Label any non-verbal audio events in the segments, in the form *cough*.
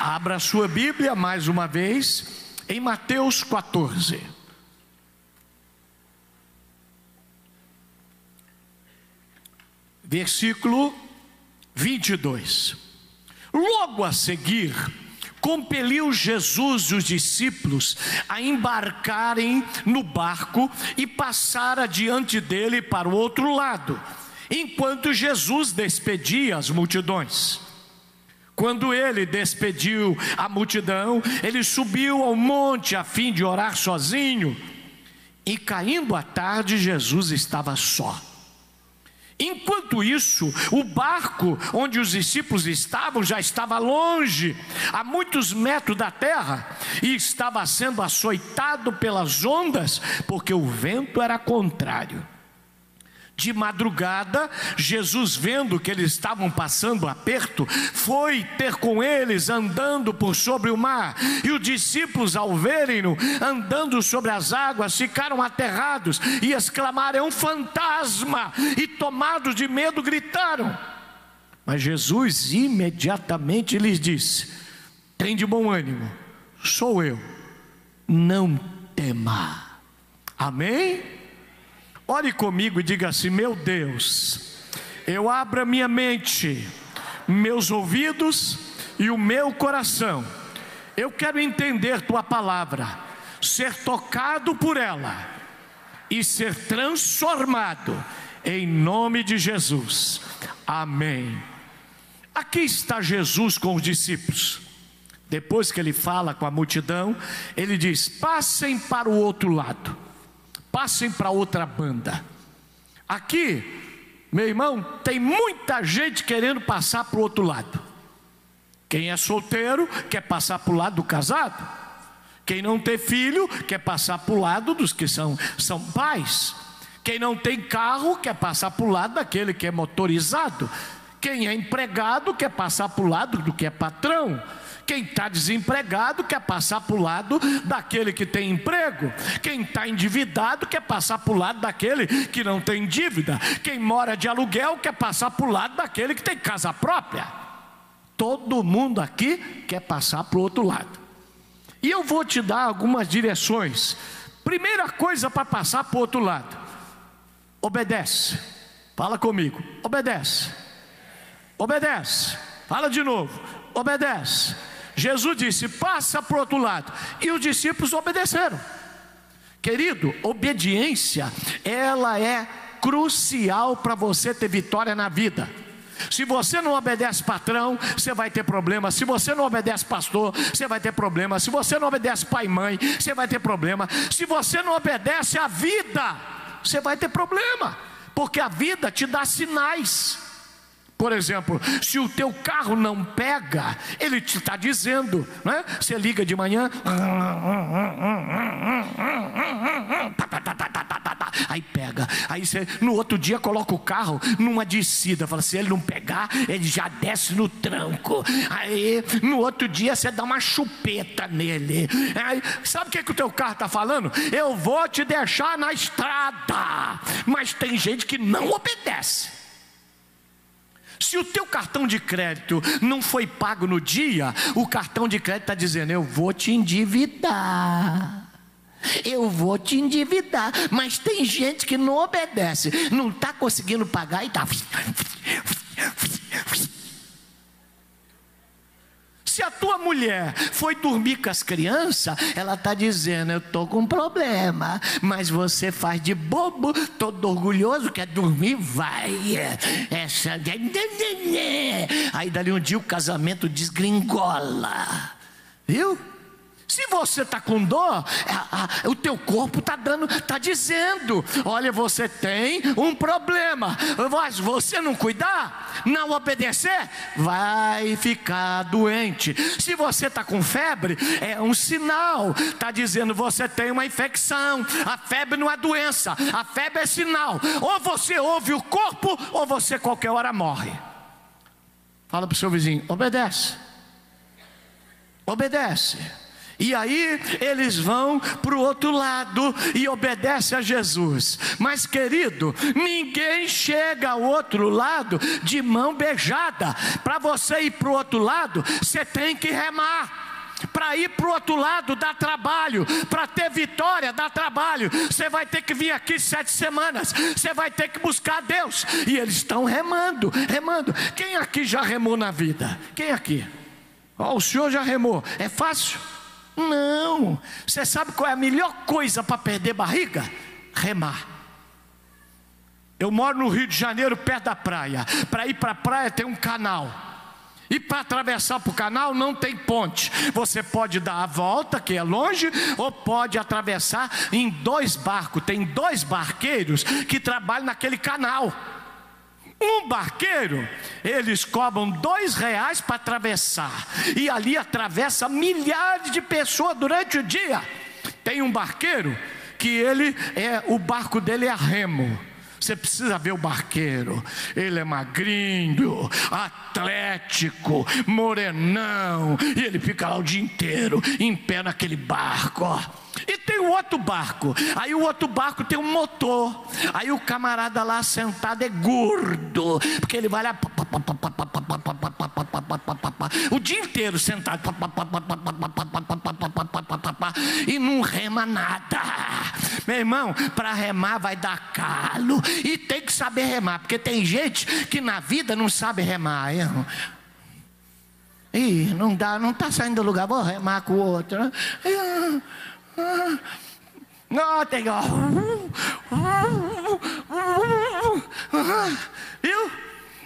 Abra sua Bíblia mais uma vez em Mateus 14. Versículo 22. Logo a seguir, compeliu Jesus e os discípulos a embarcarem no barco e passar adiante dele para o outro lado, enquanto Jesus despedia as multidões. Quando ele despediu a multidão, ele subiu ao monte a fim de orar sozinho. E caindo a tarde, Jesus estava só. Enquanto isso, o barco onde os discípulos estavam já estava longe, a muitos metros da terra, e estava sendo açoitado pelas ondas, porque o vento era contrário. De madrugada, Jesus, vendo que eles estavam passando aperto, foi ter com eles andando por sobre o mar. E os discípulos, ao verem-no andando sobre as águas, ficaram aterrados e exclamaram: É um fantasma! E tomados de medo, gritaram. Mas Jesus imediatamente lhes disse: Tem de bom ânimo, sou eu, não tema. Amém? Ore comigo e diga assim: Meu Deus, eu abro a minha mente, meus ouvidos e o meu coração. Eu quero entender tua palavra, ser tocado por ela e ser transformado em nome de Jesus. Amém. Aqui está Jesus com os discípulos. Depois que ele fala com a multidão, ele diz: Passem para o outro lado passem para outra banda. Aqui, meu irmão, tem muita gente querendo passar para o outro lado. Quem é solteiro quer passar para o lado do casado. Quem não tem filho quer passar para o lado dos que são, são pais. Quem não tem carro quer passar para o lado daquele que é motorizado. Quem é empregado quer passar para o lado do que é patrão. Quem está desempregado quer passar para o lado daquele que tem emprego. Quem está endividado quer passar para o lado daquele que não tem dívida. Quem mora de aluguel quer passar para o lado daquele que tem casa própria. Todo mundo aqui quer passar para o outro lado. E eu vou te dar algumas direções. Primeira coisa para passar para o outro lado: obedece. Fala comigo, obedece. Obedece. Fala de novo, obedece. Jesus disse: passa para o outro lado. E os discípulos obedeceram. Querido, obediência, ela é crucial para você ter vitória na vida. Se você não obedece patrão, você vai ter problema. Se você não obedece pastor, você vai ter problema. Se você não obedece pai e mãe, você vai ter problema. Se você não obedece a vida, você vai ter problema. Porque a vida te dá sinais. Por exemplo, se o teu carro não pega, ele te está dizendo, né? Você liga de manhã, aí pega, aí você no outro dia coloca o carro numa descida, fala se ele não pegar, ele já desce no tranco. Aí no outro dia você dá uma chupeta nele. Aí, sabe o que, que o teu carro está falando? Eu vou te deixar na estrada. Mas tem gente que não obedece. Se o teu cartão de crédito não foi pago no dia, o cartão de crédito está dizendo: eu vou te endividar. Eu vou te endividar, mas tem gente que não obedece, não está conseguindo pagar e está Se a tua mulher foi dormir com as crianças, ela está dizendo: Eu estou com um problema, mas você faz de bobo, todo orgulhoso, quer dormir, vai. Essa... Aí dali um dia o casamento desgringola, viu? Se você está com dor, o teu corpo está dando, está dizendo: olha, você tem um problema. Mas você não cuidar, não obedecer, vai ficar doente. Se você está com febre, é um sinal. Está dizendo você tem uma infecção. A febre não é doença, a febre é sinal. Ou você ouve o corpo, ou você qualquer hora morre. Fala para o seu vizinho: obedece. Obedece. E aí eles vão para o outro lado e obedecem a Jesus. Mas, querido, ninguém chega ao outro lado de mão beijada. Para você ir para o outro lado, você tem que remar. Para ir para o outro lado dá trabalho, para ter vitória dá trabalho. Você vai ter que vir aqui sete semanas, você vai ter que buscar Deus. E eles estão remando, remando. Quem aqui já remou na vida? Quem aqui? Oh, o senhor já remou? É fácil? Não. Você sabe qual é a melhor coisa para perder barriga? Remar. Eu moro no Rio de Janeiro, perto da praia. Para ir para a praia tem um canal. E para atravessar para o canal não tem ponte. Você pode dar a volta, que é longe, ou pode atravessar em dois barcos. Tem dois barqueiros que trabalham naquele canal. Um barqueiro, eles cobram dois reais para atravessar, e ali atravessa milhares de pessoas durante o dia. Tem um barqueiro que ele é o barco dele é a remo. Você precisa ver o barqueiro. Ele é magrinho, atlético, morenão. E ele fica lá o dia inteiro, em pé naquele barco. Ó. E tem o outro barco. Aí o outro barco tem um motor. Aí o camarada lá sentado é gordo. Porque ele vai lá. O dia inteiro sentado. E não rema nada. Meu irmão, para remar vai dar calo. E tem que saber remar. Porque tem gente que na vida não sabe remar. Ih, não dá, não está saindo do lugar, vou remar com o outro. Não, tem. Viu?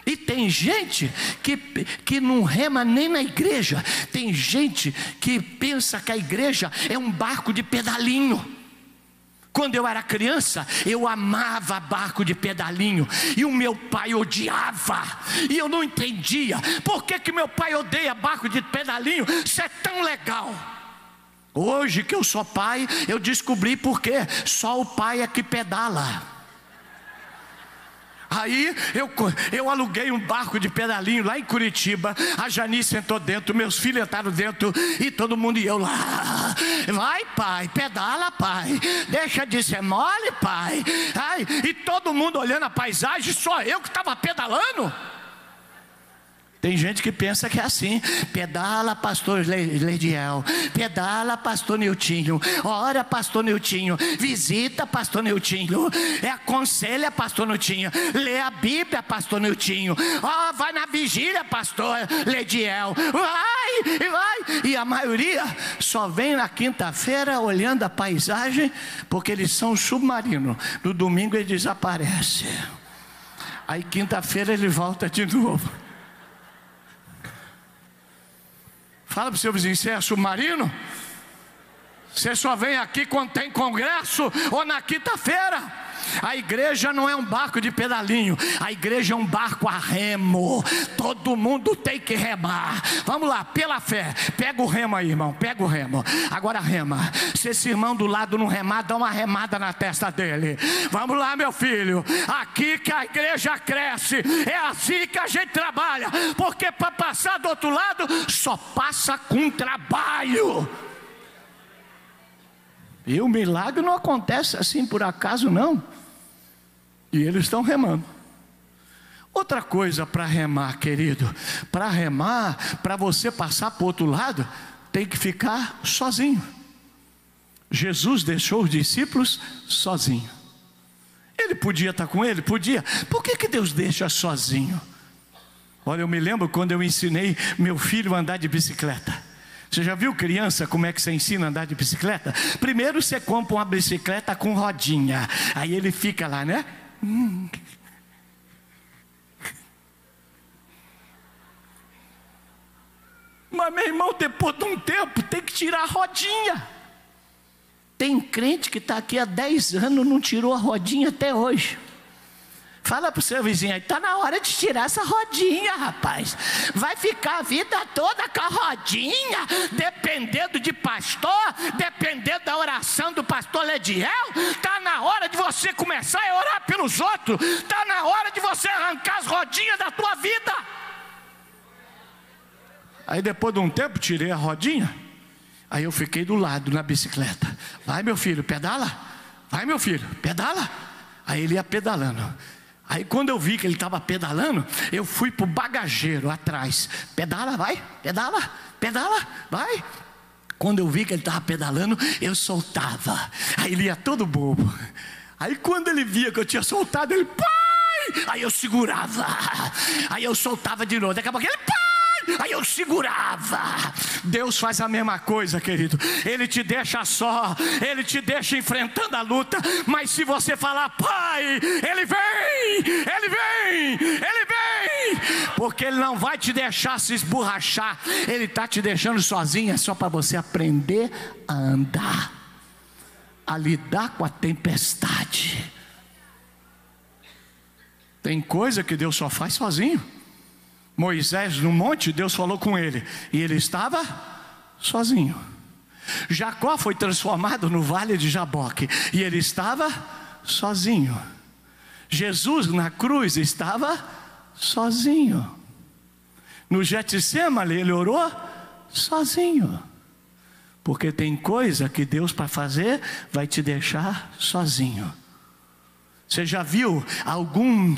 E tem gente que, que não rema nem na igreja. Tem gente que pensa que a igreja é um barco de pedalinho. Quando eu era criança, eu amava barco de pedalinho e o meu pai odiava. E eu não entendia por que, que meu pai odeia barco de pedalinho. Isso é tão legal. Hoje que eu sou pai, eu descobri por quê. Só o pai é que pedala. Aí eu, eu aluguei um barco de pedalinho lá em Curitiba. A Janice sentou dentro, meus filhos entraram dentro e todo mundo e eu lá. Vai, pai, pedala, pai. Deixa de ser mole, pai. Ai, e todo mundo olhando a paisagem, só eu que estava pedalando. Tem gente que pensa que é assim. Pedala, pastor Leidiel. Pedala, pastor Niltinho. Ora, pastor Niltinho. Visita, pastor Niltinho. É aconselha, pastor Niltinho. Lê a Bíblia, pastor Niltinho. Oh, vai na vigília, pastor Leidiel. Vai, vai. E a maioria só vem na quinta-feira olhando a paisagem, porque eles são submarinos. No domingo ele desaparece. Aí quinta-feira ele volta de novo. Fala para o seu vizinho, você é submarino? Você só vem aqui quando tem congresso ou na quinta-feira. A igreja não é um barco de pedalinho, a igreja é um barco a remo. Todo mundo tem que remar. Vamos lá, pela fé. Pega o remo aí, irmão. Pega o remo. Agora rema. Se esse irmão do lado não remar, dá uma remada na testa dele. Vamos lá, meu filho. Aqui que a igreja cresce. É assim que a gente trabalha. Porque para passar do outro lado, só passa com trabalho. E o milagre não acontece assim por acaso, não. E eles estão remando. Outra coisa para remar, querido, para remar, para você passar para o outro lado, tem que ficar sozinho. Jesus deixou os discípulos sozinho. Ele podia estar com ele? Podia. Por que, que Deus deixa sozinho? Olha, eu me lembro quando eu ensinei meu filho a andar de bicicleta. Você já viu criança como é que você ensina a andar de bicicleta? Primeiro você compra uma bicicleta com rodinha, aí ele fica lá, né? Mas meu irmão, depois de um tempo, tem que tirar a rodinha. Tem crente que está aqui há 10 anos não tirou a rodinha até hoje. Fala para o seu vizinho aí, está na hora de tirar essa rodinha, rapaz. Vai ficar a vida toda com a rodinha, dependendo de pastor, dependendo da oração do pastor Lediel. Está na hora de você começar a orar pelos outros. Está na hora de você arrancar as rodinhas da tua vida. Aí depois de um tempo tirei a rodinha Aí eu fiquei do lado na bicicleta. Vai, meu filho, pedala. Vai, meu filho, pedala. Aí ele ia pedalando. Aí quando eu vi que ele estava pedalando, eu fui para o bagageiro atrás. Pedala, vai, pedala, pedala, vai. Quando eu vi que ele estava pedalando, eu soltava. Aí ele ia todo bobo. Aí quando ele via que eu tinha soltado, ele, pai! Aí eu segurava. Aí eu soltava de novo. Daqui a pouco ele, pai! Aí eu segurava. Deus faz a mesma coisa, querido. Ele te deixa só, ele te deixa enfrentando a luta, mas se você falar, Pai, ele vem, ele vem, ele vem, porque ele não vai te deixar se esborrachar, ele está te deixando sozinho, é só para você aprender a andar, a lidar com a tempestade. Tem coisa que Deus só faz sozinho. Moisés no monte, Deus falou com ele, e ele estava sozinho. Jacó foi transformado no vale de Jaboque, e ele estava sozinho. Jesus na cruz estava sozinho. No Getsemane ele orou sozinho. Porque tem coisa que Deus para fazer vai te deixar sozinho. Você já viu algum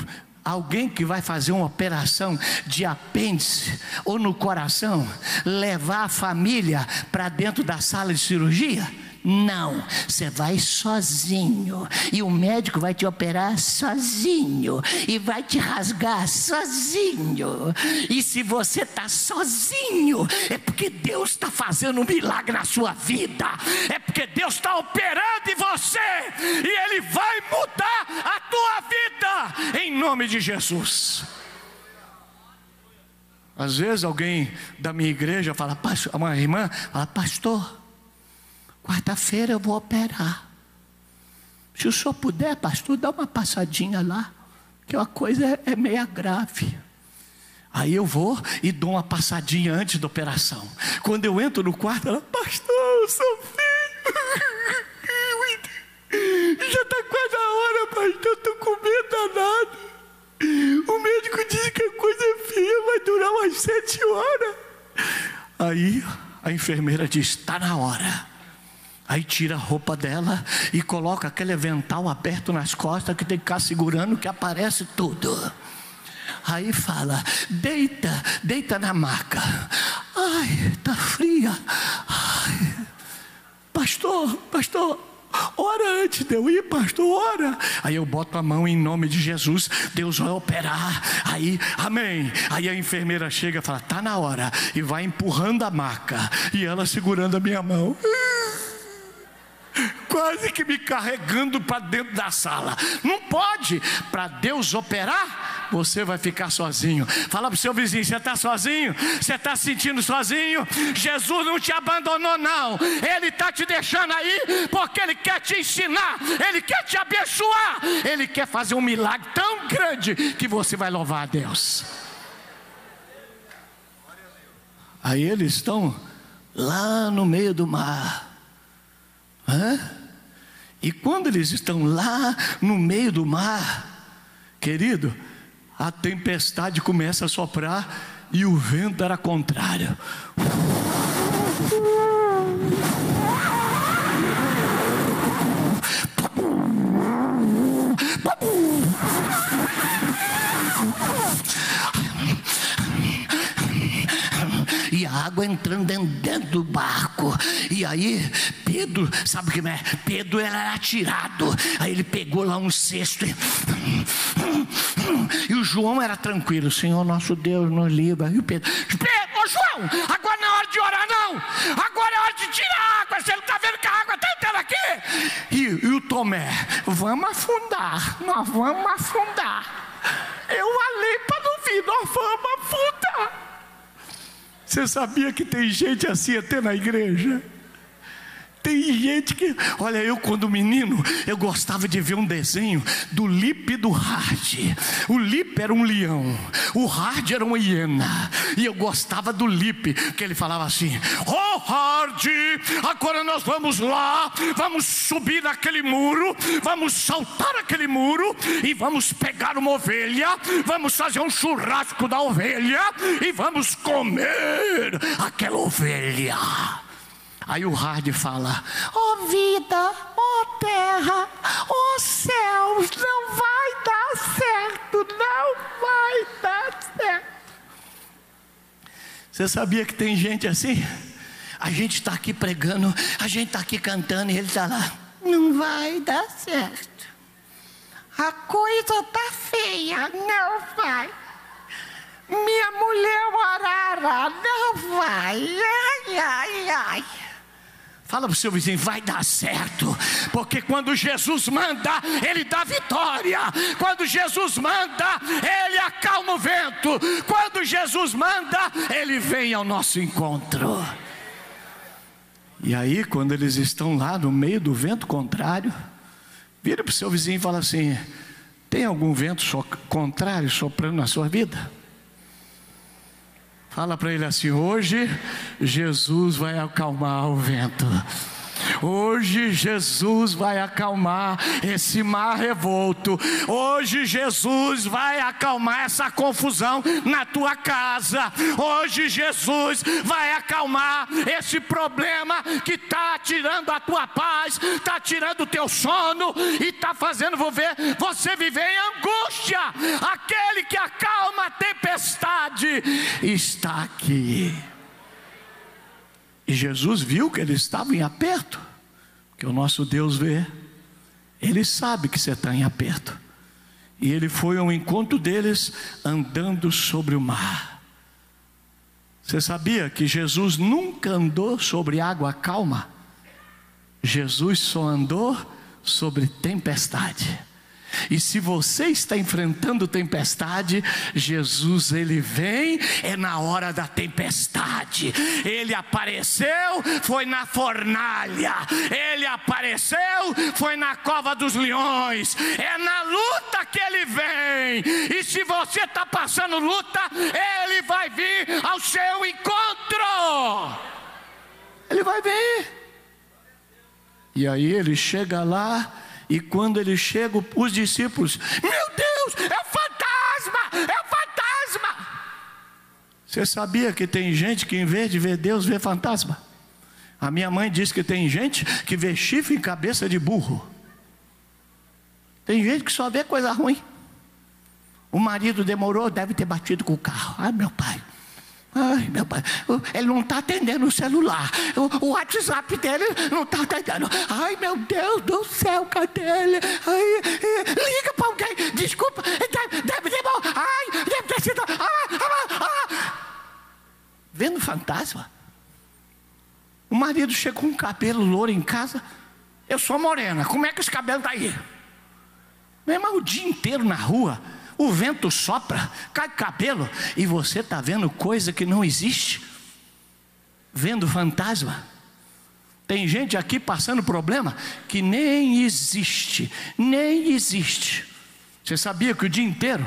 alguém que vai fazer uma operação de apêndice ou no coração, levar a família para dentro da sala de cirurgia? Não, você vai sozinho. E o médico vai te operar sozinho. E vai te rasgar sozinho. E se você está sozinho, é porque Deus está fazendo um milagre na sua vida, é porque Deus está operando em você. E Ele vai mudar a tua vida. Em nome de Jesus. Às vezes alguém da minha igreja fala, uma irmã fala, pastor, Quarta-feira eu vou operar. Se o senhor puder, pastor, dá uma passadinha lá, que uma coisa é, é meia grave. Aí eu vou e dou uma passadinha antes da operação. Quando eu entro no quarto, ela, pastor, seu filho, *laughs* já está quase a hora, pastor, estou com medo danado. O médico disse que a coisa é feia, vai durar umas sete horas. Aí a enfermeira diz: está na hora. Aí tira a roupa dela e coloca aquele avental aberto nas costas que tem que ficar segurando que aparece tudo. Aí fala: deita, deita na maca. Ai, tá fria. Ai, pastor, pastor, ora antes de eu ir, pastor, ora. Aí eu boto a mão em nome de Jesus, Deus vai operar. Aí, amém. Aí a enfermeira chega e fala: tá na hora. E vai empurrando a maca. E ela segurando a minha mão quase que me carregando para dentro da sala. Não pode. Para Deus operar, você vai ficar sozinho. Fala para o seu vizinho: você está sozinho? Você está se sentindo sozinho? Jesus não te abandonou, não. Ele está te deixando aí porque Ele quer te ensinar, Ele quer te abençoar, Ele quer fazer um milagre tão grande que você vai louvar a Deus. Aí eles estão lá no meio do mar. Hã? E quando eles estão lá no meio do mar, querido, a tempestade começa a soprar e o vento era contrário. e a água entrando dentro do barco. E aí, Pedro, sabe o que é? Pedro era atirado. Aí ele pegou lá um cesto e, e o João era tranquilo: Senhor nosso Deus, nos livra. E o Pedro, Pedro, João, agora não é hora de orar, não. Agora é hora de tirar a água. Você não está vendo que a água está entrando aqui? E, e o Tomé, vamos afundar, nós vamos afundar. Eu falei para não vir, nós vamos afundar. Você sabia que tem gente assim até na igreja? Tem gente que, olha, eu quando menino, eu gostava de ver um desenho do Lip e do Hard. O Lip era um leão, o Hard era uma hiena. E eu gostava do Lip, que ele falava assim: Oh Hard, agora nós vamos lá, vamos subir naquele muro, vamos saltar aquele muro e vamos pegar uma ovelha, vamos fazer um churrasco da ovelha e vamos comer aquela ovelha. Aí o Hard fala: Ó oh vida, ó oh terra, ó oh céus, não vai dar certo, não vai dar certo. Você sabia que tem gente assim? A gente está aqui pregando, a gente está aqui cantando e ele está lá. Não vai dar certo. A coisa está feia, não vai. Minha mulher arara, não vai. Ai, ai, ai. Fala para o seu vizinho, vai dar certo, porque quando Jesus manda, Ele dá vitória. Quando Jesus manda, Ele acalma o vento. Quando Jesus manda, Ele vem ao nosso encontro. E aí, quando eles estão lá no meio do vento contrário, vira para o seu vizinho e fala assim: tem algum vento contrário soprando na sua vida? Fala para ele assim: hoje Jesus vai acalmar o vento. Hoje Jesus vai acalmar esse mar revolto. Hoje Jesus vai acalmar essa confusão na tua casa. Hoje Jesus vai acalmar esse problema que está tirando a tua paz, está tirando o teu sono e está fazendo você viver em angústia. Aquele que acalma a tempestade está aqui. E Jesus viu que eles estavam em aperto, que o nosso Deus vê, ele sabe que você está em aperto. E ele foi ao encontro deles andando sobre o mar. Você sabia que Jesus nunca andou sobre água calma? Jesus só andou sobre tempestade. E se você está enfrentando tempestade, Jesus ele vem é na hora da tempestade. Ele apareceu, foi na fornalha. Ele apareceu, foi na cova dos leões. É na luta que ele vem. E se você está passando luta, ele vai vir ao seu encontro. Ele vai vir. E aí ele chega lá e quando ele chega, os discípulos, meu Deus, é fantasma, é fantasma. Você sabia que tem gente que em vez de ver Deus, vê fantasma? A minha mãe diz que tem gente que vê chifre em cabeça de burro. Tem gente que só vê coisa ruim. O marido demorou, deve ter batido com o carro. Ai, meu pai. Ai, meu pai, ele não está atendendo o celular. O, o, WhatsApp dele não está atendendo. Ai, meu Deus do céu, cadê ele? Ai, liga para alguém. Desculpa, deve, deve ter. Ai, deve ter sido. Ah, ah, ah. Vendo fantasma. O marido chega com um cabelo louro em casa. Eu sou morena, como é que esse cabelo está aí? Meu irmão, o dia inteiro na rua o vento sopra, cai cabelo, e você está vendo coisa que não existe, vendo fantasma. Tem gente aqui passando problema que nem existe, nem existe. Você sabia que o dia inteiro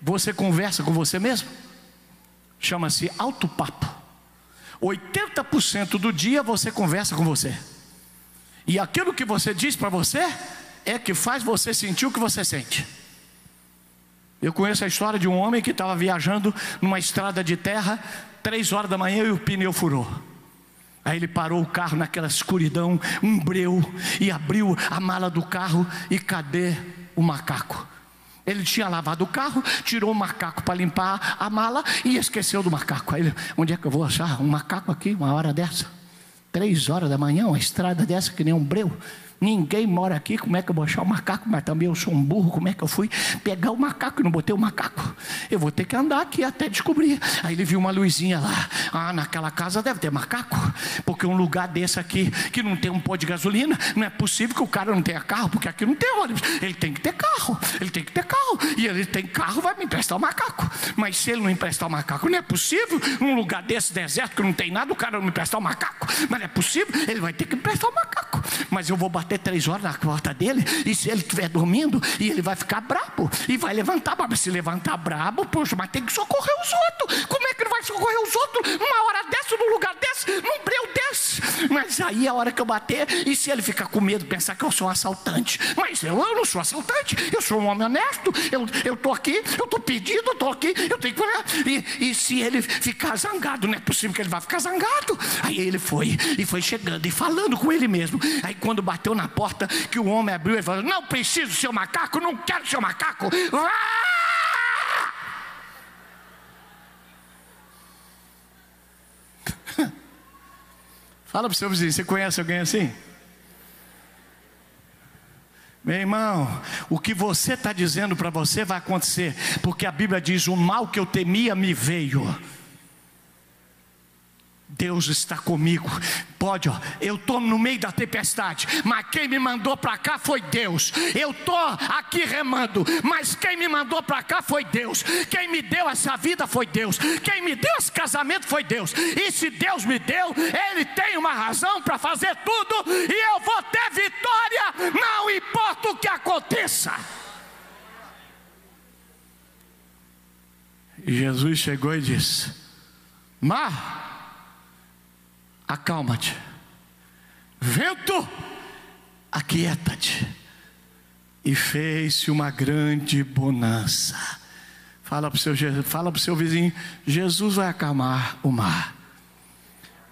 você conversa com você mesmo? Chama-se autopapo. 80% do dia você conversa com você. E aquilo que você diz para você é que faz você sentir o que você sente. Eu conheço a história de um homem que estava viajando numa estrada de terra, três horas da manhã e o pneu furou. Aí ele parou o carro naquela escuridão, um breu, e abriu a mala do carro e cadê o macaco? Ele tinha lavado o carro, tirou o macaco para limpar a mala e esqueceu do macaco. Aí ele, onde é que eu vou achar um macaco aqui, uma hora dessa? Três horas da manhã, uma estrada dessa que nem um breu. Ninguém mora aqui, como é que eu vou achar o macaco? Mas também eu sou um burro, como é que eu fui pegar o macaco e não botei o macaco? Eu vou ter que andar aqui até descobrir. Aí ele viu uma luzinha lá. Ah, naquela casa deve ter macaco, porque um lugar desse aqui que não tem um pó de gasolina, não é possível que o cara não tenha carro, porque aqui não tem ônibus. Ele tem que ter carro, ele tem que ter carro. E ele tem carro, vai me emprestar o macaco. Mas se ele não emprestar o macaco, não é possível. Num lugar desse deserto que não tem nada, o cara não me emprestar o macaco. Mas não é possível, ele vai ter que emprestar o macaco. Mas eu vou bater três horas na porta dele, e se ele estiver dormindo, e ele vai ficar brabo, e vai levantar, mas se levantar brabo, poxa, mas tem que socorrer os outros. Como é que ele vai socorrer os outros numa hora dessa, num lugar desse, num breu desse? Mas aí a hora que eu bater, e se ele ficar com medo, pensar que eu sou um assaltante? Mas eu, eu não sou assaltante, eu sou um homem honesto, eu estou aqui, eu estou pedindo, eu estou aqui, eu tenho que. E, e se ele ficar zangado, não é possível que ele vá ficar zangado. Aí ele foi, e foi chegando, e falando com ele mesmo. Aí quando bateu na porta, que o homem abriu, ele falou: Não preciso seu macaco, não quero seu macaco. Fala para o seu vizinho, você conhece alguém assim? Meu irmão, o que você está dizendo para você vai acontecer, porque a Bíblia diz: o mal que eu temia me veio. Deus está comigo. Pode, ó, eu estou no meio da tempestade, mas quem me mandou para cá foi Deus. Eu estou aqui remando, mas quem me mandou para cá foi Deus. Quem me deu essa vida foi Deus. Quem me deu esse casamento foi Deus. E se Deus me deu, Ele tem uma razão para fazer tudo, e eu vou ter vitória, não importa o que aconteça. E Jesus chegou e disse: Mar acalma-te. Vento, aquieta-te. E fez-se uma grande bonança. Fala para o seu, fala seu vizinho: Jesus vai acalmar o mar.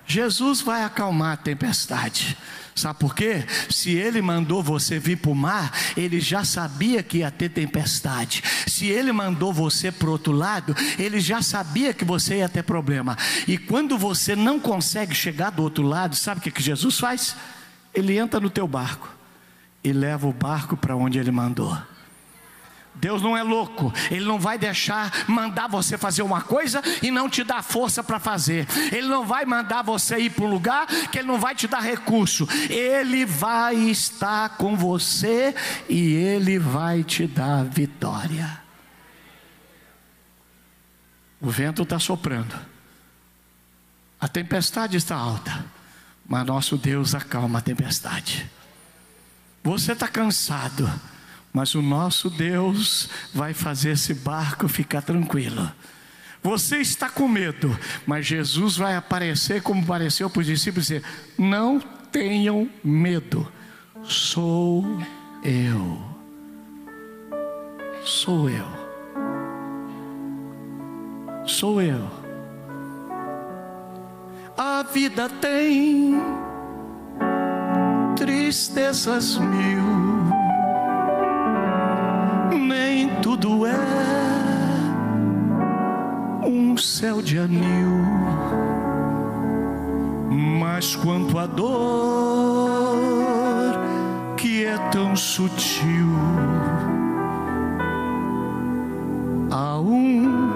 Jesus vai acalmar a tempestade. Sabe por quê? Se ele mandou você vir para o mar, ele já sabia que ia ter tempestade. Se ele mandou você para o outro lado, ele já sabia que você ia ter problema. E quando você não consegue chegar do outro lado, sabe o que, que Jesus faz? Ele entra no teu barco e leva o barco para onde ele mandou. Deus não é louco, Ele não vai deixar mandar você fazer uma coisa e não te dar força para fazer. Ele não vai mandar você ir para um lugar que Ele não vai te dar recurso. Ele vai estar com você e Ele vai te dar vitória. O vento está soprando, a tempestade está alta, mas nosso Deus acalma a tempestade. Você está cansado mas o nosso Deus vai fazer esse barco ficar tranquilo. Você está com medo, mas Jesus vai aparecer como apareceu para os discípulos e dizer: Não tenham medo, sou eu. Sou eu. Sou eu. A vida tem tristezas mil nem tudo é um céu de anil. Mas quanto a dor que é tão sutil, há um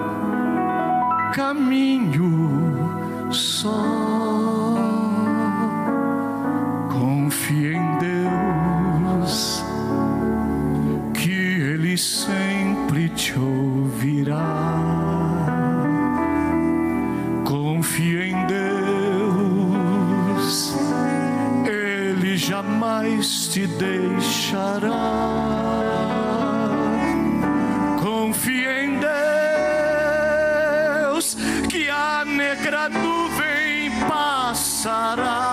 caminho só. Te deixará. Confia em Deus, que a negra nuvem passará.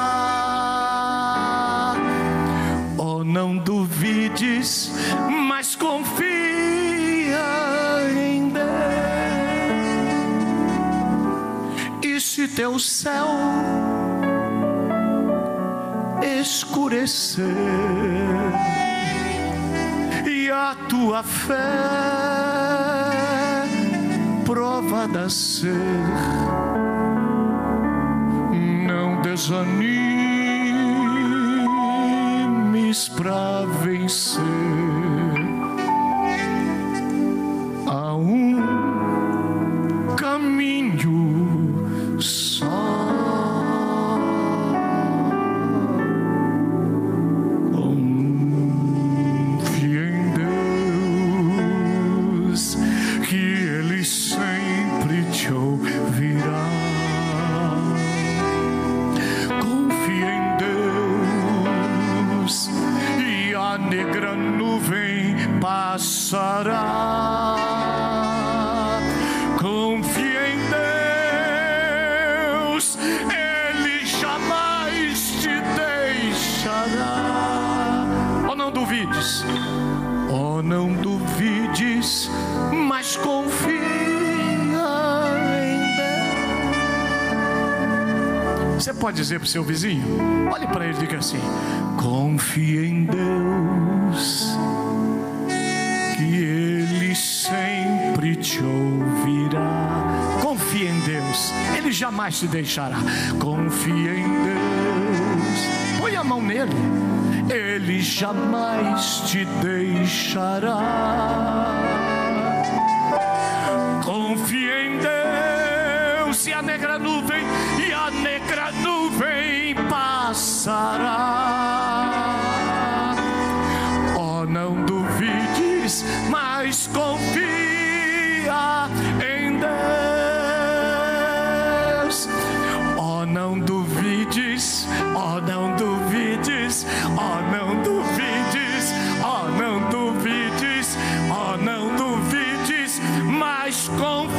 Oh, não duvides, mas confia se teu céu escurecer e a tua fé provada ser, não desanimes para vencer. Deus. Oh, não duvides, mas confia em Deus. Você pode dizer para o seu vizinho? Olhe para ele e diga assim: confia em Deus, que Ele sempre te ouvirá. Confia em Deus, Ele jamais te deixará. Confia em Deus, põe a mão nele ele jamais te deixará. Confie em Deus e a negra nuvem, e a negra nuvem passará. Duvides, oh, não duvides, oh, não duvides, oh, não duvides, oh, não duvides, mas confia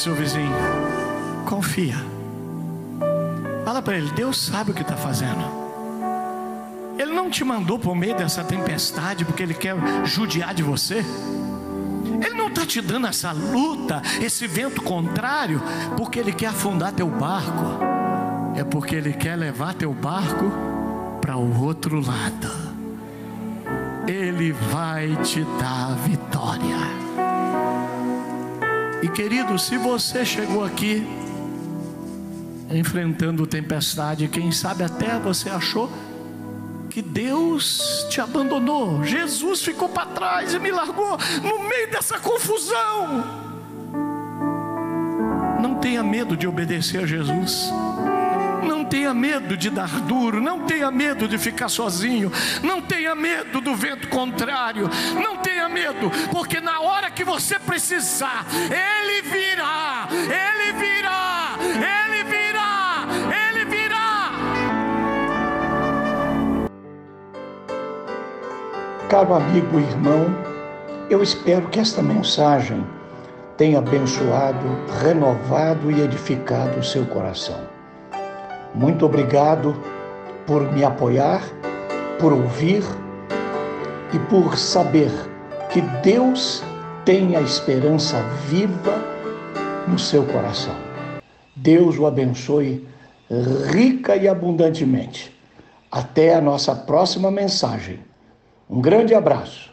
seu vizinho, confia. Fala para ele, Deus sabe o que está fazendo. Ele não te mandou por meio dessa tempestade porque ele quer judiar de você. Ele não está te dando essa luta, esse vento contrário, porque ele quer afundar teu barco. É porque ele quer levar teu barco para o outro lado. Ele vai te dar vitória. E querido, se você chegou aqui enfrentando tempestade, quem sabe até você achou que Deus te abandonou, Jesus ficou para trás e me largou no meio dessa confusão. Não tenha medo de obedecer a Jesus. Não tenha medo de dar duro, não tenha medo de ficar sozinho, não tenha medo do vento contrário, não medo, porque na hora que você precisar, Ele virá, Ele virá, Ele virá, Ele virá. Caro amigo e irmão, eu espero que esta mensagem tenha abençoado, renovado e edificado o seu coração. Muito obrigado por me apoiar, por ouvir e por saber que Deus tem a esperança viva no seu coração. Deus o abençoe rica e abundantemente. Até a nossa próxima mensagem. Um grande abraço.